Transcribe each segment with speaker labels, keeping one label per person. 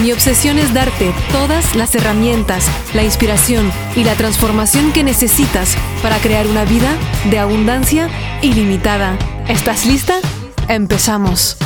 Speaker 1: Mi obsesión es darte todas las herramientas, la inspiración y la transformación que necesitas para crear una vida de abundancia ilimitada. ¿Estás lista? Empezamos.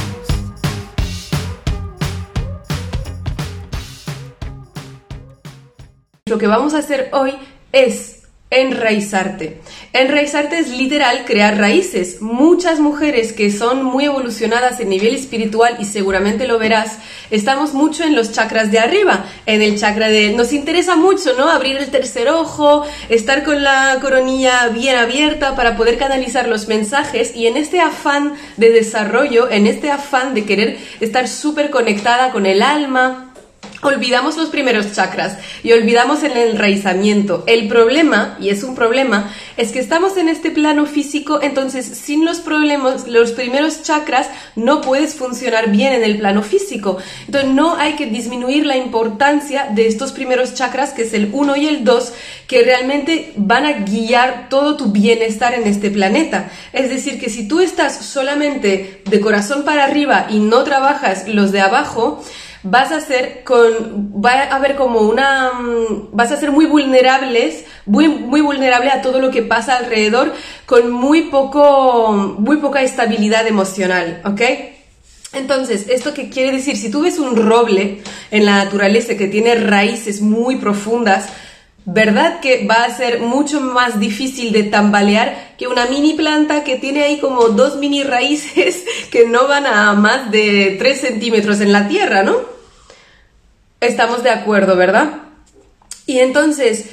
Speaker 2: Lo que vamos a hacer hoy es enraizarte. Enraizarte es literal crear raíces. Muchas mujeres que son muy evolucionadas en nivel espiritual y seguramente lo verás, estamos mucho en los chakras de arriba, en el chakra de nos interesa mucho, ¿no? Abrir el tercer ojo, estar con la coronilla bien abierta para poder canalizar los mensajes y en este afán de desarrollo, en este afán de querer estar súper conectada con el alma, olvidamos los primeros chakras y olvidamos el enraizamiento. El problema, y es un problema, es que estamos en este plano físico, entonces sin los problemas, los primeros chakras no puedes funcionar bien en el plano físico. Entonces no hay que disminuir la importancia de estos primeros chakras, que es el 1 y el 2, que realmente van a guiar todo tu bienestar en este planeta. Es decir, que si tú estás solamente de corazón para arriba y no trabajas los de abajo, vas a ser con, va a haber como una, mm, vas a ser muy vulnerables, muy, muy vulnerable a todo lo que pasa alrededor, con muy poco, muy poca estabilidad emocional, ¿ok? Entonces, ¿esto qué quiere decir? Si tú ves un roble en la naturaleza que tiene raíces muy profundas, ¿verdad que va a ser mucho más difícil de tambalear que una mini planta que tiene ahí como dos mini raíces que no van a más de 3 centímetros en la tierra, ¿no? Estamos de acuerdo, ¿verdad? Y entonces,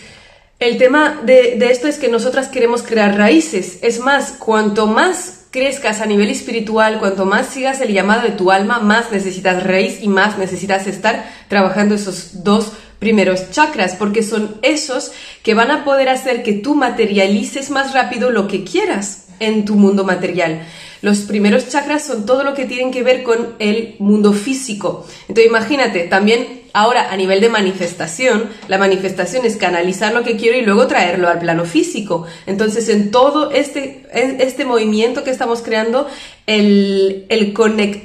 Speaker 2: el tema de, esto es que nosotras queremos crear raíces. Es más, cuanto más crezcas a nivel espiritual, cuanto más sigas el llamado de tu alma, más necesitas raíz y más necesitas estar trabajando esos dos primeros chakras, porque son esos que van a poder hacer que tú materialices más rápido lo que quieras en tu mundo material. Los primeros chakras son todo lo que tienen que ver con el mundo físico. Entonces imagínate, también Ahora, a nivel de manifestación, la manifestación es canalizar lo que quiero y luego traerlo al plano físico. Entonces, en todo este, este movimiento que estamos creando, el, el,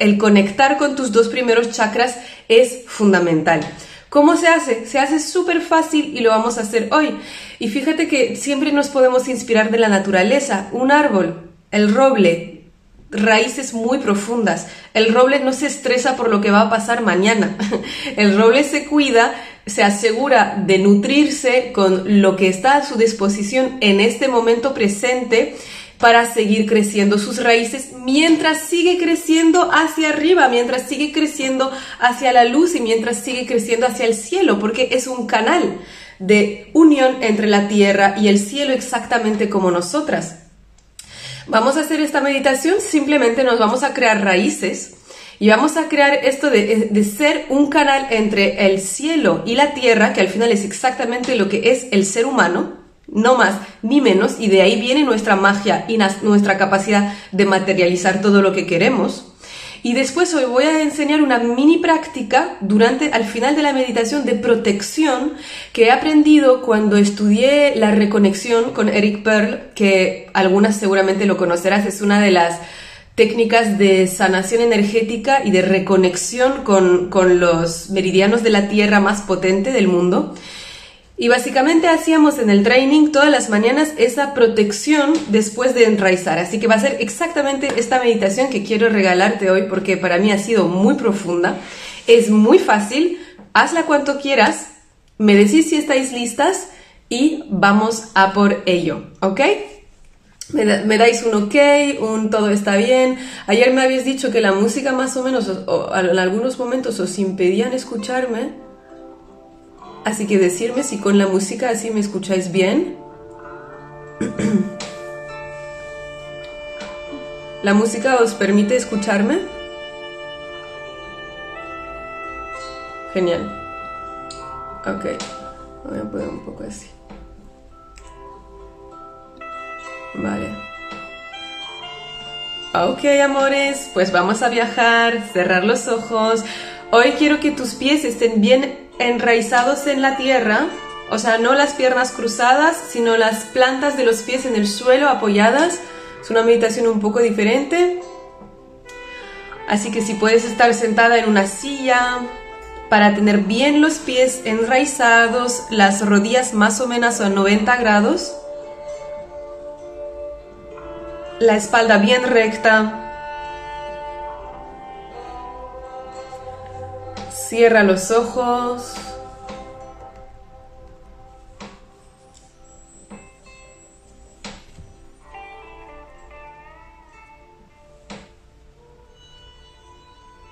Speaker 2: el conectar con tus dos primeros chakras es fundamental. ¿Cómo se hace? Se hace súper fácil y lo vamos a hacer hoy. Y fíjate que siempre nos podemos inspirar de la naturaleza. Un árbol, el roble, raíces muy profundas. El roble no se estresa por lo que va a pasar mañana. El roble se cuida, se asegura de nutrirse con lo que está a su disposición en este momento presente para seguir creciendo sus raíces mientras sigue creciendo hacia arriba, mientras sigue creciendo hacia la luz y mientras sigue creciendo hacia el cielo, porque es un canal de unión entre la tierra y el cielo exactamente como nosotras. Vamos a hacer esta meditación, simplemente nos vamos a crear raíces y vamos a crear esto de, de, ser un canal entre el cielo y la tierra, que al final es exactamente lo que es el ser humano, no más ni menos, y de ahí viene nuestra magia y nuestra capacidad de materializar todo lo que queremos. Y después hoy voy a enseñar una mini práctica durante, al final de la meditación de protección que he aprendido cuando estudié la reconexión con Eric Pearl, que algunas seguramente lo conocerás, es una de las técnicas de sanación energética y de reconexión con, con los meridianos de la Tierra más potente del mundo. Y básicamente hacíamos en el training todas las mañanas esa protección después de enraizar. Así que va a ser exactamente esta meditación que quiero regalarte hoy porque para mí ha sido muy profunda. Es muy fácil, hazla cuanto quieras, me decís si estáis listas y vamos a por ello, ¿ok? Me, dais un ok, un todo está bien. Ayer me habéis dicho que la música más o menos, en algunos momentos os impedían escucharme. Así que decirme si con la música así me escucháis bien. ¿La música os permite escucharme? Genial. Ok. Voy a poner un poco así. Vale. Ok, amores, pues vamos a viajar, cerrar los ojos. Hoy quiero que tus pies estén bien enraizados en la tierra, o sea, no las piernas cruzadas, sino las plantas de los pies en el suelo apoyadas. Es una meditación un poco diferente. Así que si puedes estar sentada en una silla para tener bien los pies enraizados, las rodillas más o menos a 90 grados, la espalda bien recta. Cierra los ojos.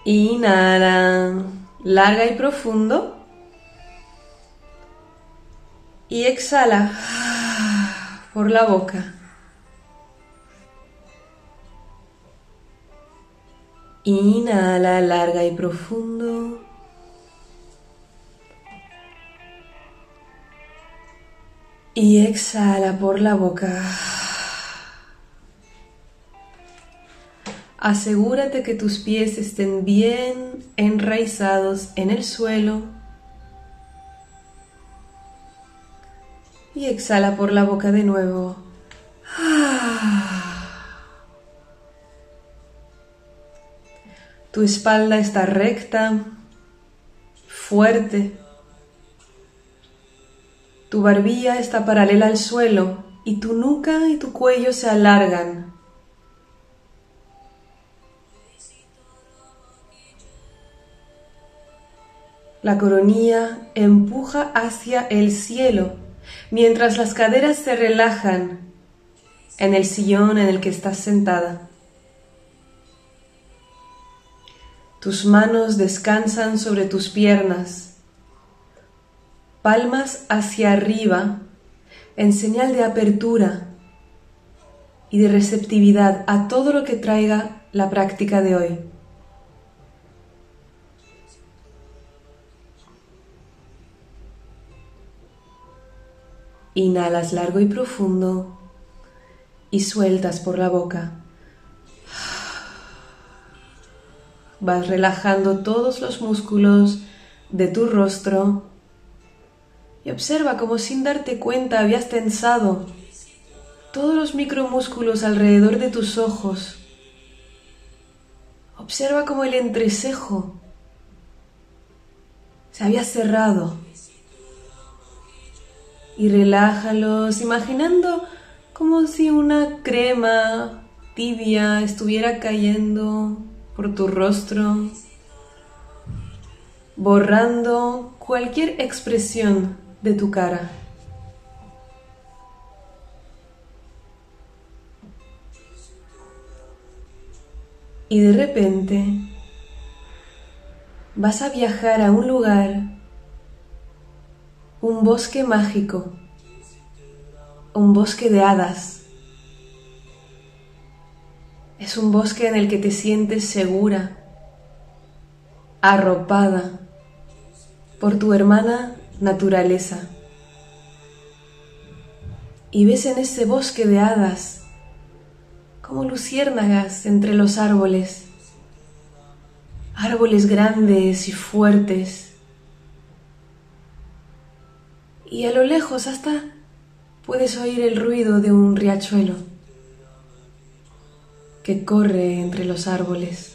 Speaker 2: Inhala, larga y profundo. Y exhala por la boca. Inhala larga y profundo. Y exhala por la boca. Asegúrate que tus pies estén bien enraizados en el suelo. Y exhala por la boca de nuevo. Tu espalda está recta, fuerte. Tu barbilla está paralela al suelo y tu nuca y tu cuello se alargan. La coronilla empuja hacia el cielo mientras las caderas se relajan en el sillón en el que estás sentada. Tus manos descansan sobre tus piernas, palmas hacia arriba en señal de apertura y de receptividad a todo lo que traiga la práctica de hoy. Inhalas largo y profundo y sueltas por la boca. Vas relajando todos los músculos de tu rostro y observa como sin darte cuenta habías tensado todos los micromúsculos alrededor de tus ojos. Observa como el entrecejo se había cerrado y relájalos imaginando como si una crema tibia estuviera cayendo por tu rostro, borrando cualquier expresión de tu cara. Y de repente vas a viajar a un lugar, un bosque mágico, un bosque de hadas es un bosque en el que te sientes segura, arropada por tu hermana naturaleza. Y ves en ese bosque de hadas como luciérnagas entre los árboles, árboles grandes y fuertes. Y a lo lejos hasta puedes oír el ruido de un riachuelo que corre entre los árboles.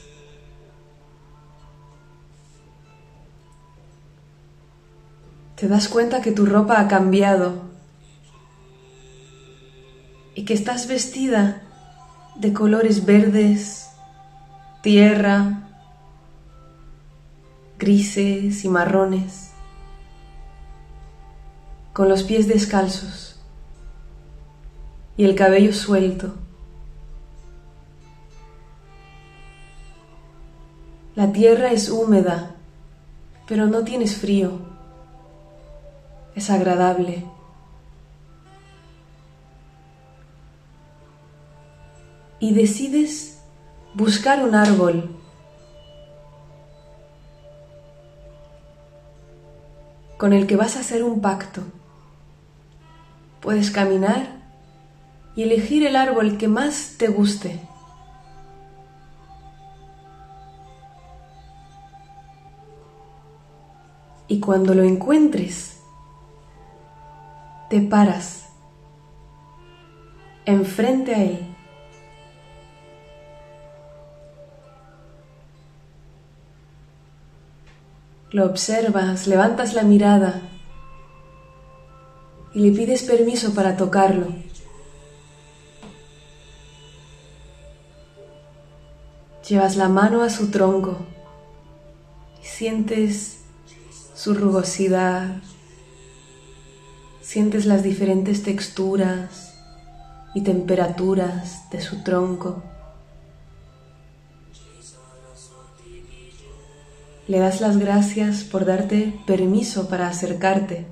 Speaker 2: Te das cuenta que tu ropa ha cambiado y que estás vestida de colores verdes, tierra, grises y marrones, con los pies descalzos y el cabello suelto. La tierra es húmeda, pero no tienes frío. Es agradable. Y decides buscar un árbol con el que vas a hacer un pacto. Puedes caminar y elegir el árbol que más te guste. Y cuando lo encuentres, te paras enfrente a él. Lo observas, levantas la mirada y le pides permiso para tocarlo. Llevas la mano a su tronco y sientes su rugosidad, sientes las diferentes texturas y temperaturas de su tronco. Le das las gracias por darte permiso para acercarte.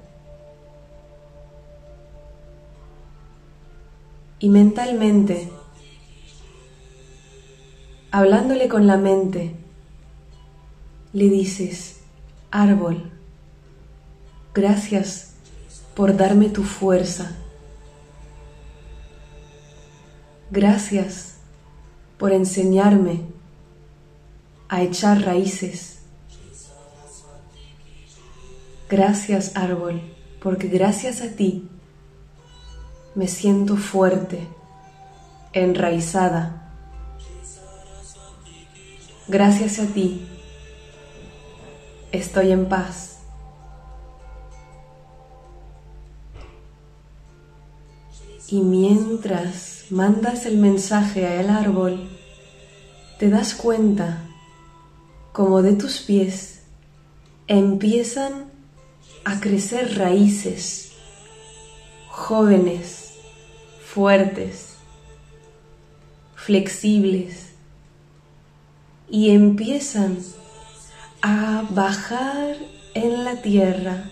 Speaker 2: Y mentalmente hablándole con la mente, le dices, árbol, gracias por darme tu fuerza. Gracias por enseñarme a echar raíces. Gracias árbol, porque gracias a ti me siento fuerte, enraizada Gracias a ti estoy en paz. Y mientras mandas el mensaje al árbol, te das cuenta como de tus pies empiezan a crecer raíces jóvenes, fuertes, flexibles, y empiezan a bajar en la tierra,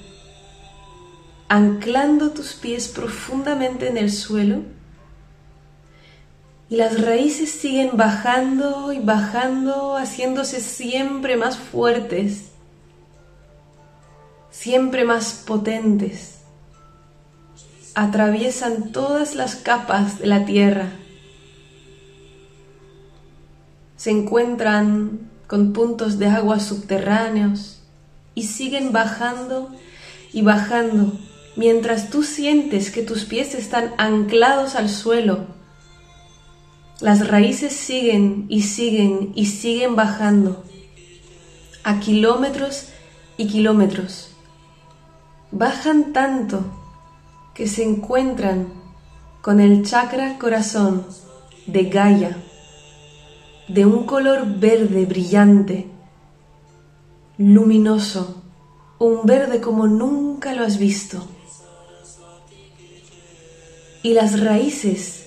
Speaker 2: anclando tus pies profundamente en el suelo. Y las raíces siguen bajando y bajando, haciéndose siempre más fuertes, siempre más potentes. Atraviesan todas las capas de la tierra se encuentran con puntos de agua subterráneos y siguen bajando y bajando mientras tú sientes que tus pies están anclados al suelo. Las raíces siguen y siguen y siguen bajando a kilómetros y kilómetros. Bajan tanto que se encuentran con el chakra corazón de Gaia de un color verde brillante, luminoso, un verde como nunca lo has visto. Y las raíces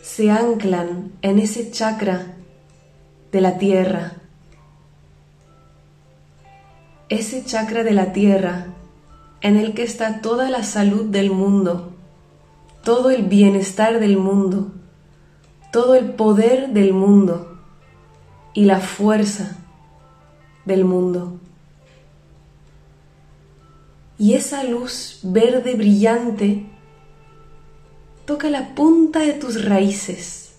Speaker 2: se anclan en ese chakra de la tierra. Ese chakra de la tierra en el que está toda la salud del mundo, todo el bienestar del mundo, todo el poder del mundo y la fuerza del mundo. Y esa luz verde brillante toca la punta de tus raíces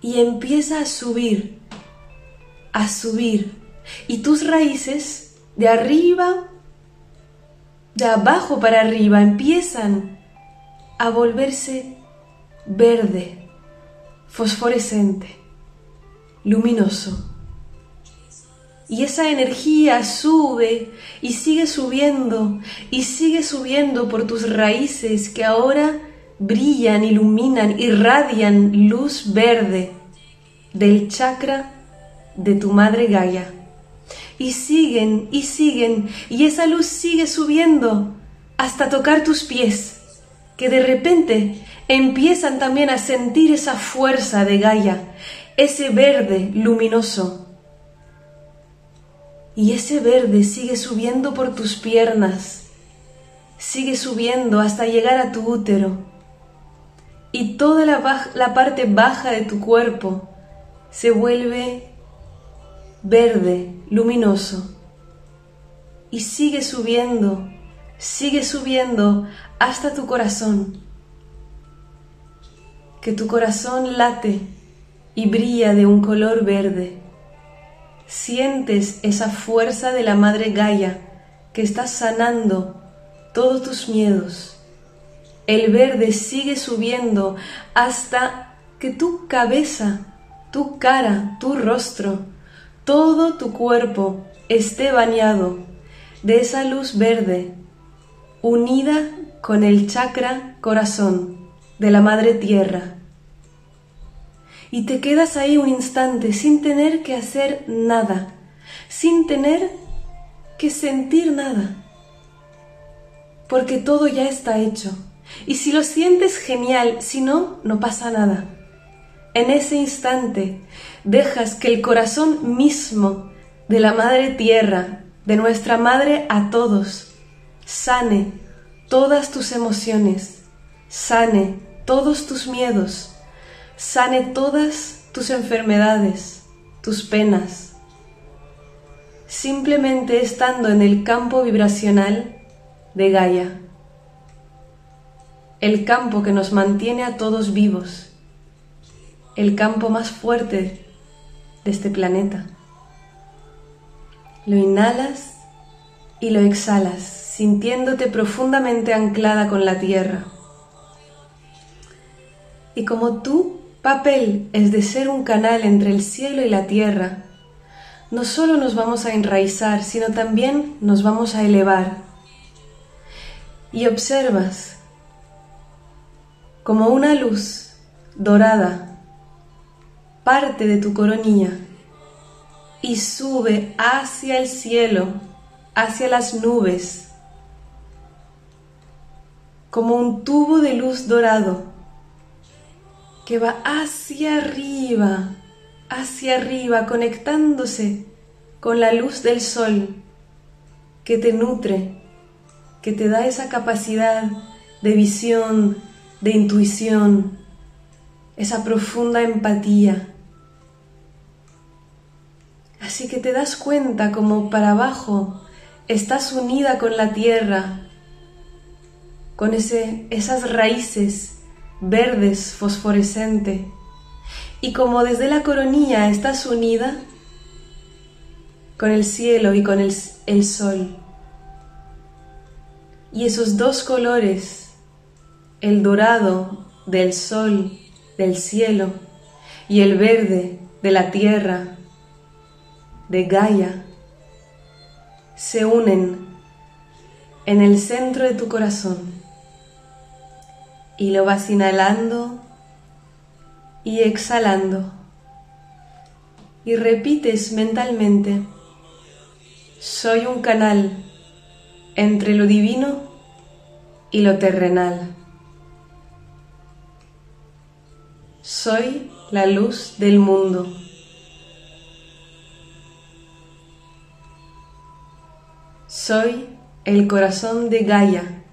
Speaker 2: y empieza a subir, a subir. Y tus raíces de arriba, de abajo para arriba, empiezan a volverse verde, fosforescente luminoso. Y esa energía sube y sigue subiendo y sigue subiendo por tus raíces que ahora brillan, iluminan, irradian luz verde del chakra de tu madre Gaia. Y siguen y siguen y esa luz sigue subiendo hasta tocar tus pies, que de repente empiezan también a sentir esa fuerza de Gaia, ese verde luminoso. Y ese verde sigue subiendo por tus piernas, sigue subiendo hasta llegar a tu útero. Y toda la, parte baja de tu cuerpo se vuelve verde, luminoso. Y sigue subiendo, sigue subiendo hasta tu corazón. que tu corazón late y brilla de un color verde. Sientes esa fuerza de la Madre Gaia que está sanando todos tus miedos. El verde sigue subiendo hasta que tu cabeza, tu cara, tu rostro, todo tu cuerpo esté bañado de esa luz verde, unida con el chakra corazón de la Madre Tierra. Y te quedas ahí un instante sin tener que hacer nada, sin tener que sentir nada, porque todo ya está hecho. Y si lo sientes, genial, si no, no pasa nada. En ese instante dejas que el corazón mismo de la Madre Tierra, de nuestra Madre a todos, sane todas tus emociones, sane todos tus miedos, sane todas tus enfermedades, tus penas. Simplemente estando en el campo vibracional de Gaia, el campo que nos mantiene a todos vivos, el campo más fuerte de este planeta. Lo inhalas y lo exhalas, sintiéndote profundamente anclada con la tierra. Y como tu papel es de ser un canal entre el cielo y la tierra, no solo nos vamos a enraizar, sino también nos vamos a elevar. Y observas como una luz dorada parte de tu coronilla y sube hacia el cielo, hacia las nubes, como un tubo de luz dorado que va hacia arriba, hacia arriba, conectándose con la luz del sol que te nutre, que te da esa capacidad de visión, de intuición, esa profunda empatía. Así que te das cuenta como para abajo estás unida con la tierra, con ese, esas raíces verdes, fosforescente, y como desde la coronilla estás unida con el cielo y con el, el sol. Y esos dos colores, el dorado del sol, del cielo, y el verde de la tierra, de Gaia, se unen en el centro de tu corazón y lo vas inhalando y exhalando. Y repites mentalmente, soy un canal entre lo divino y lo terrenal. Soy la luz del mundo. Soy el corazón de Gaia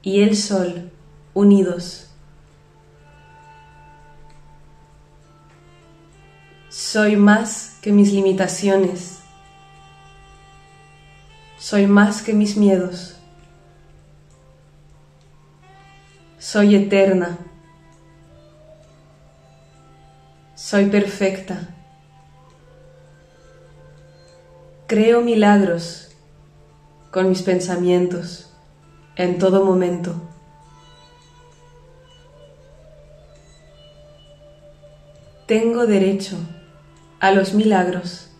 Speaker 2: y el sol unidos. Soy más que mis limitaciones. Soy más que mis miedos. Soy eterna. Soy perfecta. Creo milagros con mis pensamientos en todo momento. Tengo derecho a los milagros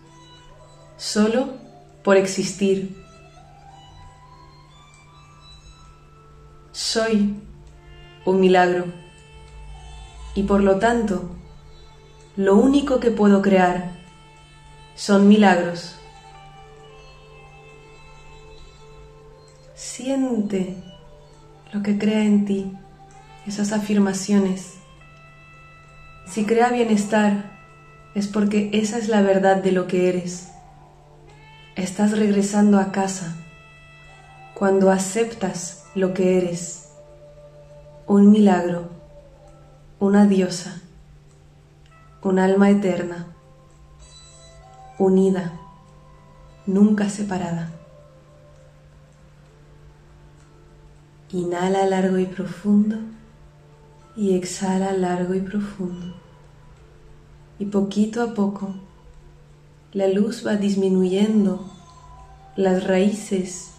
Speaker 2: solo por existir. Soy un milagro y por lo tanto lo único que puedo crear son milagros. Siente lo que crea en ti, esas afirmaciones. Si crea bienestar, es porque esa es la verdad de lo que eres. Estás regresando a casa cuando aceptas lo que eres. Un milagro, una diosa, un alma eterna, unida, nunca separada. Inhala largo y profundo y exhala largo y profundo. Y poquito a poco la luz va disminuyendo, las raíces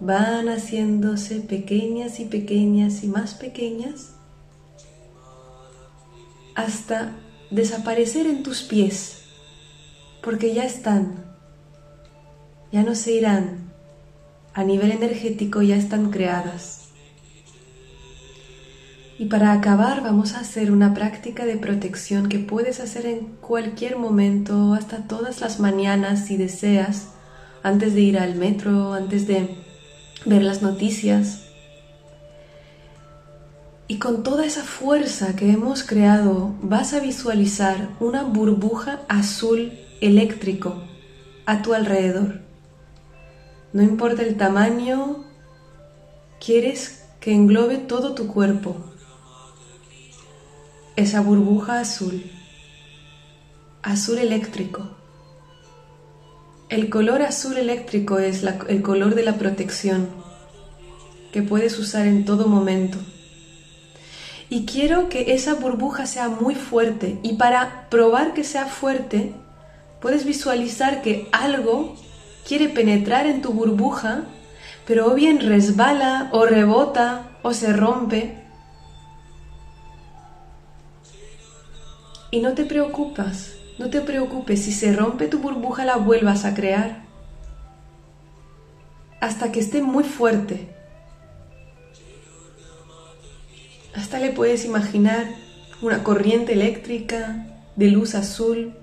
Speaker 2: van haciéndose pequeñas y pequeñas y más pequeñas hasta desaparecer en tus pies, porque ya están, ya no se irán, a nivel energético ya están creadas. Y para acabar vamos a hacer una práctica de protección que puedes hacer en cualquier momento, hasta todas las mañanas si deseas, antes de ir al metro, antes de ver las noticias. Y con toda esa fuerza que hemos creado vas a visualizar una burbuja azul eléctrico a tu alrededor. No importa el tamaño, quieres que englobe todo tu cuerpo esa burbuja azul, azul eléctrico. El color azul eléctrico es el color de la protección que puedes usar en todo momento. Y quiero que esa burbuja sea muy fuerte. Y para probar que sea fuerte, puedes visualizar que algo quiere penetrar en tu burbuja, pero o bien resbala o rebota o se rompe. Y no te preocupas, no te preocupes, si se rompe tu burbuja la vuelvas a crear. Hasta que esté muy fuerte. Le puedes imaginar una corriente eléctrica de luz azul.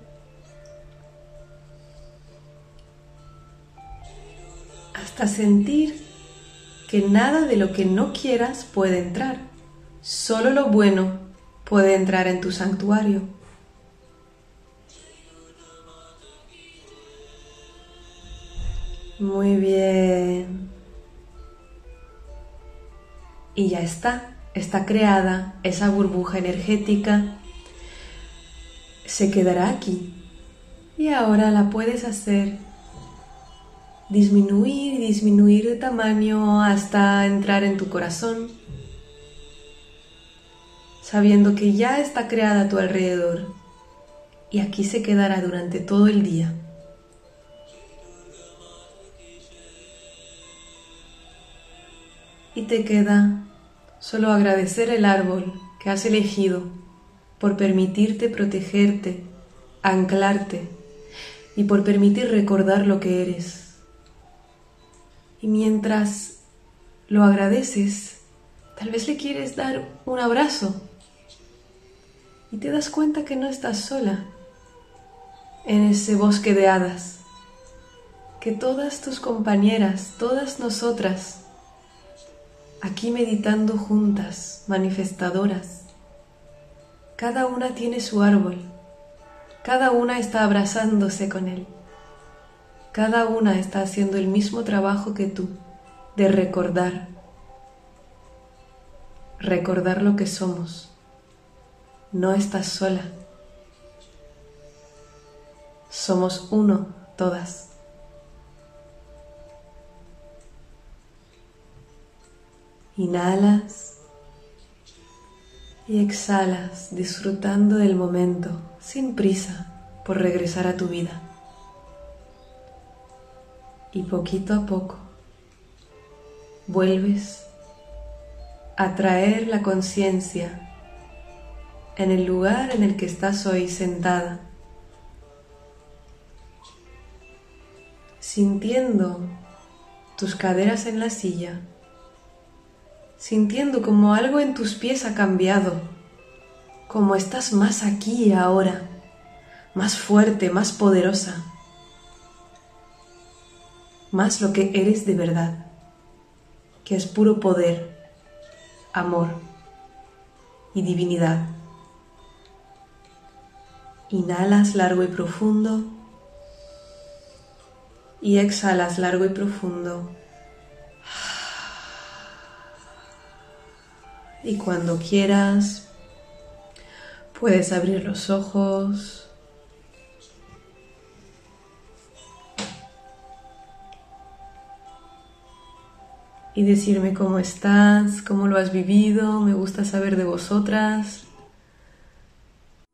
Speaker 2: Hasta sentir que nada de lo que no quieras puede entrar. Solo lo bueno puede entrar en tu santuario. Muy bien. Y ya está, está creada esa burbuja energética. Se quedará aquí. Y ahora la puedes hacer disminuir y disminuir de tamaño hasta entrar en tu corazón, sabiendo que ya está creada a tu alrededor y aquí se quedará durante todo el día. y te queda solo agradecer el árbol que has elegido por permitirte protegerte, anclarte y por permitir recordar lo que eres. Y mientras lo agradeces, tal vez le quieres dar un abrazo y te das cuenta que no estás sola en ese bosque de hadas, que todas tus compañeras, todas nosotras, aquí meditando juntas, manifestadoras. Cada una tiene su árbol, cada una está abrazándose con él, cada una está haciendo el mismo trabajo que tú, de recordar, recordar lo que somos. No estás sola. Somos uno todas. Inhalas y exhalas disfrutando del momento sin prisa por regresar a tu vida. Y poquito a poco vuelves a traer la conciencia en el lugar en el que estás hoy sentada, sintiendo tus caderas en la silla sintiendo como algo en tus pies ha cambiado, como estás más aquí ahora, más fuerte, más poderosa, más lo que eres de verdad, que es puro poder, amor y divinidad. Inhalas largo y profundo y exhalas largo y profundo. Y cuando quieras puedes abrir los ojos. Y decirme cómo estás, cómo lo has vivido, me gusta saber de vosotras.